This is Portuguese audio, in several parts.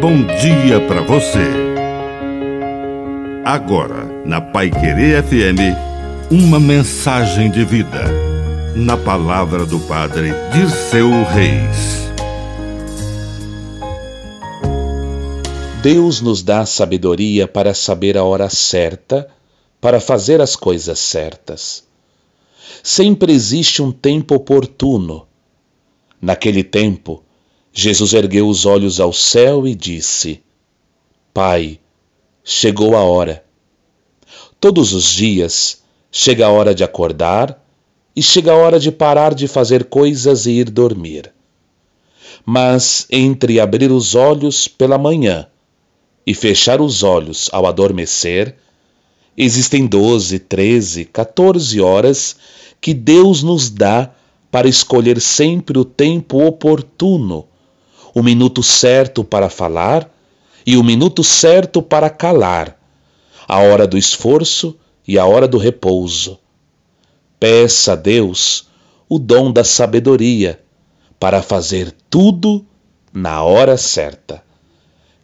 bom dia para você. Agora, na Pai Querer FM, uma mensagem de vida. Na palavra do Padre Dirceu Reis. Deus nos dá sabedoria para saber a hora certa, para fazer as coisas certas. Sempre existe um tempo oportuno. Naquele tempo, Jesus ergueu os olhos ao céu e disse: Pai, chegou a hora. Todos os dias chega a hora de acordar e chega a hora de parar de fazer coisas e ir dormir. Mas entre abrir os olhos pela manhã e fechar os olhos ao adormecer, existem doze, treze, 14 horas que Deus nos dá para escolher sempre o tempo oportuno o minuto certo para falar e o minuto certo para calar, a hora do esforço e a hora do repouso. Peça a Deus o dom da sabedoria para fazer tudo na hora certa.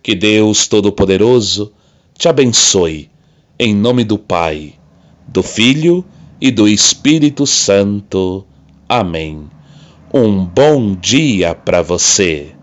Que Deus Todo-Poderoso te abençoe, em nome do Pai, do Filho e do Espírito Santo. Amém. Um bom dia para você.